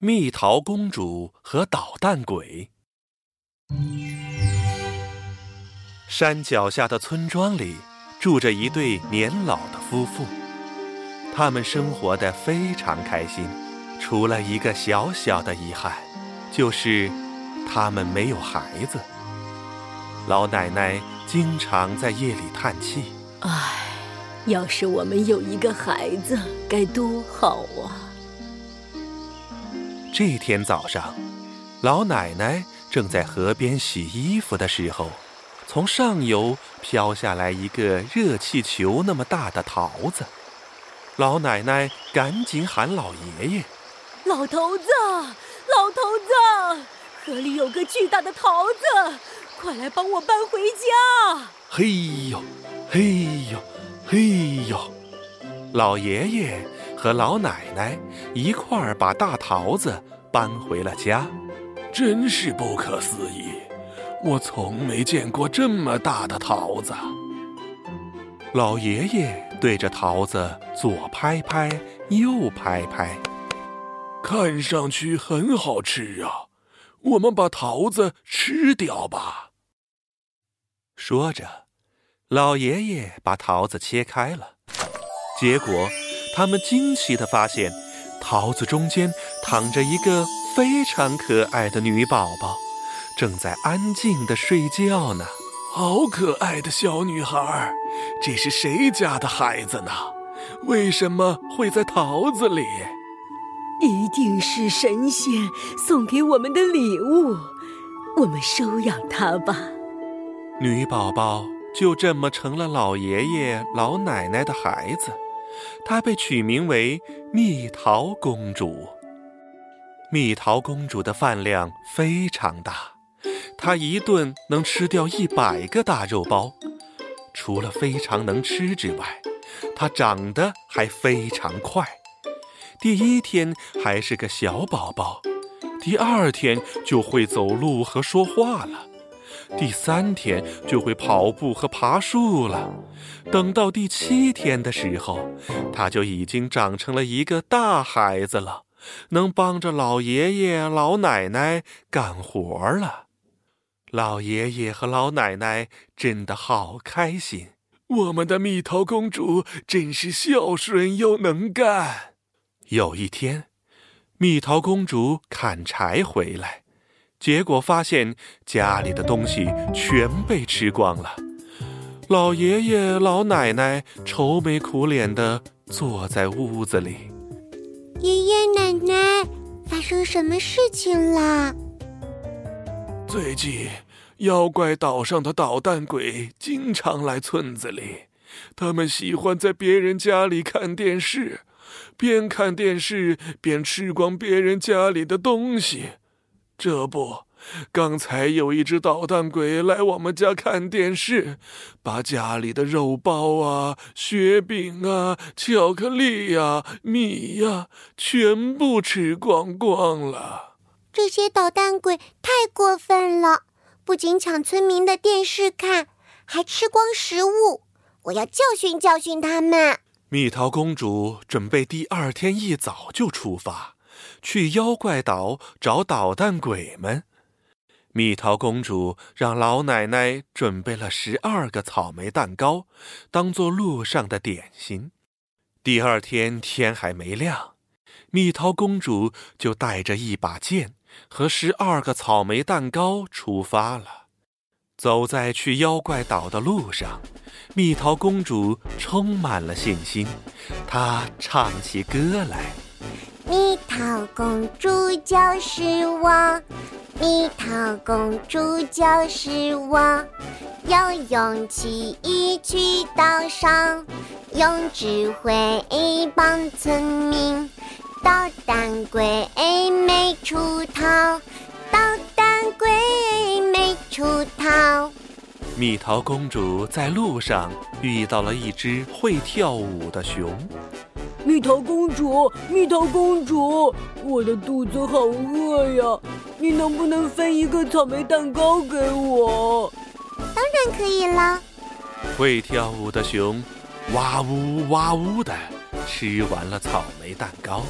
蜜桃公主和捣蛋鬼。山脚下的村庄里住着一对年老的夫妇，他们生活的非常开心，除了一个小小的遗憾，就是他们没有孩子。老奶奶经常在夜里叹气：“唉，要是我们有一个孩子，该多好啊！”这天早上，老奶奶正在河边洗衣服的时候，从上游飘下来一个热气球那么大的桃子。老奶奶赶紧喊老爷爷：“老头子，老头子，河里有个巨大的桃子，快来帮我搬回家！”嘿呦，嘿呦，嘿呦，老爷爷和老奶奶一块儿把大桃子。搬回了家，真是不可思议！我从没见过这么大的桃子。老爷爷对着桃子左拍拍，右拍拍，看上去很好吃啊！我们把桃子吃掉吧。说着，老爷爷把桃子切开了，结果他们惊奇的发现。桃子中间躺着一个非常可爱的女宝宝，正在安静的睡觉呢。好可爱的小女孩，这是谁家的孩子呢？为什么会在桃子里？一定是神仙送给我们的礼物，我们收养她吧。女宝宝就这么成了老爷爷老奶奶的孩子。她被取名为蜜桃公主。蜜桃公主的饭量非常大，她一顿能吃掉一百个大肉包。除了非常能吃之外，她长得还非常快。第一天还是个小宝宝，第二天就会走路和说话了。第三天就会跑步和爬树了，等到第七天的时候，他就已经长成了一个大孩子了，能帮着老爷爷老奶奶干活了。老爷爷和老奶奶真的好开心，我们的蜜桃公主真是孝顺又能干。有一天，蜜桃公主砍柴回来。结果发现家里的东西全被吃光了，老爷爷老奶奶愁眉苦脸的坐在屋子里。爷爷奶奶，发生什么事情了？最近妖怪岛上的捣蛋鬼经常来村子里，他们喜欢在别人家里看电视，边看电视边吃光别人家里的东西。这不，刚才有一只捣蛋鬼来我们家看电视，把家里的肉包啊、雪饼啊、巧克力呀、米呀，全部吃光光了。这些捣蛋鬼太过分了，不仅抢村民的电视看，还吃光食物。我要教训教训他们。蜜桃公主准备第二天一早就出发。去妖怪岛找捣蛋鬼们。蜜桃公主让老奶奶准备了十二个草莓蛋糕，当做路上的点心。第二天天还没亮，蜜桃公主就带着一把剑和十二个草莓蛋糕出发了。走在去妖怪岛的路上，蜜桃公主充满了信心，她唱起歌来。蜜桃公主就是我，蜜桃公主就是我，有勇气去岛上，用智慧帮村民，捣蛋鬼没出逃，捣蛋鬼没出逃。蜜桃公主在路上遇到了一只会跳舞的熊。蜜桃公主，蜜桃公主，我的肚子好饿呀！你能不能分一个草莓蛋糕给我？当然可以啦。会跳舞的熊，哇呜哇呜的吃完了草莓蛋糕。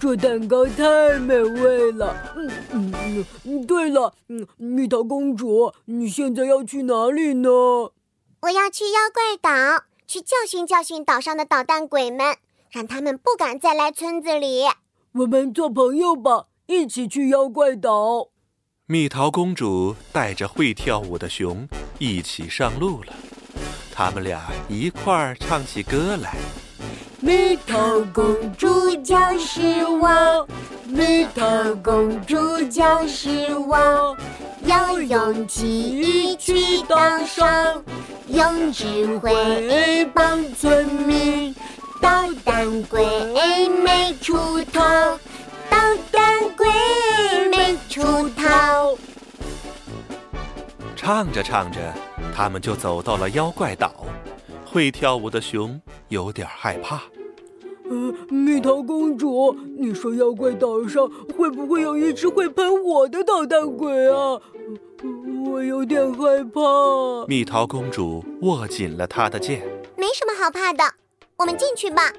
这蛋糕太美味了。嗯嗯嗯。对了，嗯，蜜桃公主，你现在要去哪里呢？我要去妖怪岛，去教训教训岛上的捣蛋鬼们，让他们不敢再来村子里。我们做朋友吧，一起去妖怪岛。蜜桃公主带着会跳舞的熊一起上路了，他们俩一块儿唱起歌来。蜜桃公主就是我，蜜桃公主就是我，有勇气去岛上，用智慧帮村民，捣蛋鬼没出头。唱着唱着，他们就走到了妖怪岛。会跳舞的熊有点害怕。呃，蜜桃公主，你说妖怪岛上会不会有一只会喷火的捣蛋鬼啊？我有点害怕。蜜桃公主握紧了她的剑。没什么好怕的，我们进去吧。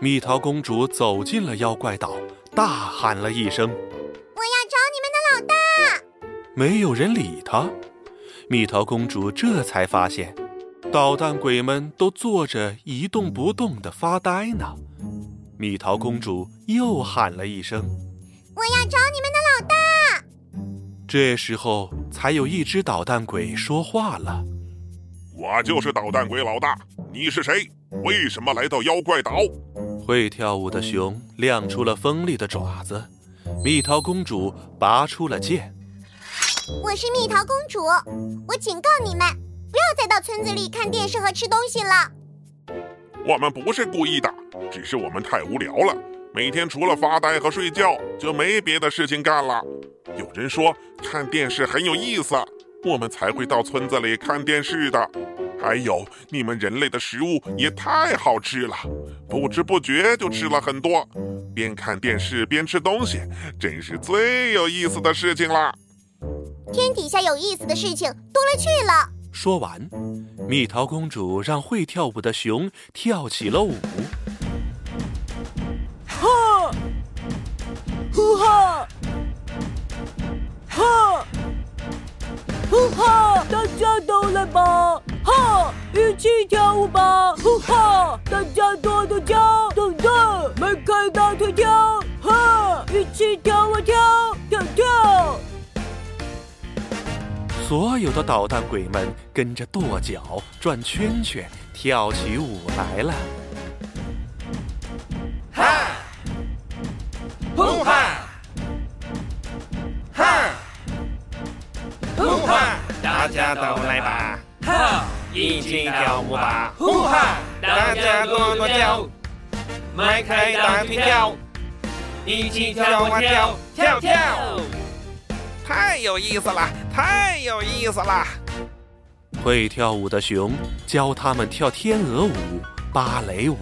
蜜桃公主走进了妖怪岛，大喊了一声：“我要找你们的老大！”没有人理她。蜜桃公主这才发现，捣蛋鬼们都坐着一动不动的发呆呢。蜜桃公主又喊了一声：“我要找你们的老大！”这时候，才有一只捣蛋鬼说话了：“我就是捣蛋鬼老大，你是谁？为什么来到妖怪岛？”会跳舞的熊亮出了锋利的爪子，蜜桃公主拔出了剑。我是蜜桃公主，我警告你们，不要再到村子里看电视和吃东西了。我们不是故意的，只是我们太无聊了，每天除了发呆和睡觉，就没别的事情干了。有人说看电视很有意思，我们才会到村子里看电视的。还有，你们人类的食物也太好吃了，不知不觉就吃了很多，边看电视边吃东西，真是最有意思的事情了。天底下有意思的事情多了去了。说完，蜜桃公主让会跳舞的熊跳起了舞。呼哈，哈，呼哈，大家都来吧，哈，一起跳舞吧，呼哈，大家跺跺脚，等等，迈开大腿跳，哈，一起跳啊跳，跳跳。所有的捣蛋鬼们跟着跺脚、转圈圈、跳起舞来了。家都来吧，哈，一起跳舞吧，呼哈，大家跺跺脚，迈开大腿跳，一起跳啊跳，跳跳。太有意思了，太有意思了！会跳舞的熊教他们跳天鹅舞、芭蕾舞、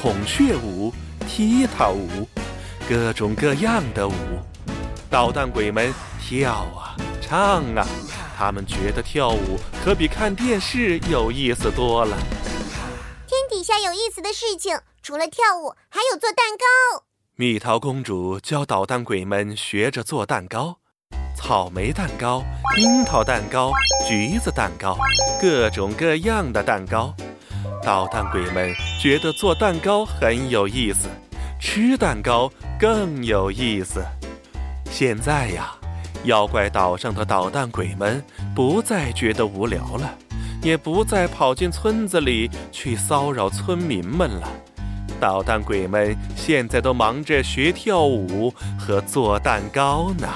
孔雀舞、踢踏舞，各种各样的舞。捣蛋鬼们跳啊，唱啊，他们觉得跳舞可比看电视有意思多了。天底下有意思的事情，除了跳舞，还有做蛋糕。蜜桃公主教捣蛋鬼们学着做蛋糕。草莓蛋糕、樱桃蛋糕、橘子蛋糕，各种各样的蛋糕。捣蛋鬼们觉得做蛋糕很有意思，吃蛋糕更有意思。现在呀，妖怪岛上的捣蛋鬼们不再觉得无聊了，也不再跑进村子里去骚扰村民们了。捣蛋鬼们现在都忙着学跳舞和做蛋糕呢。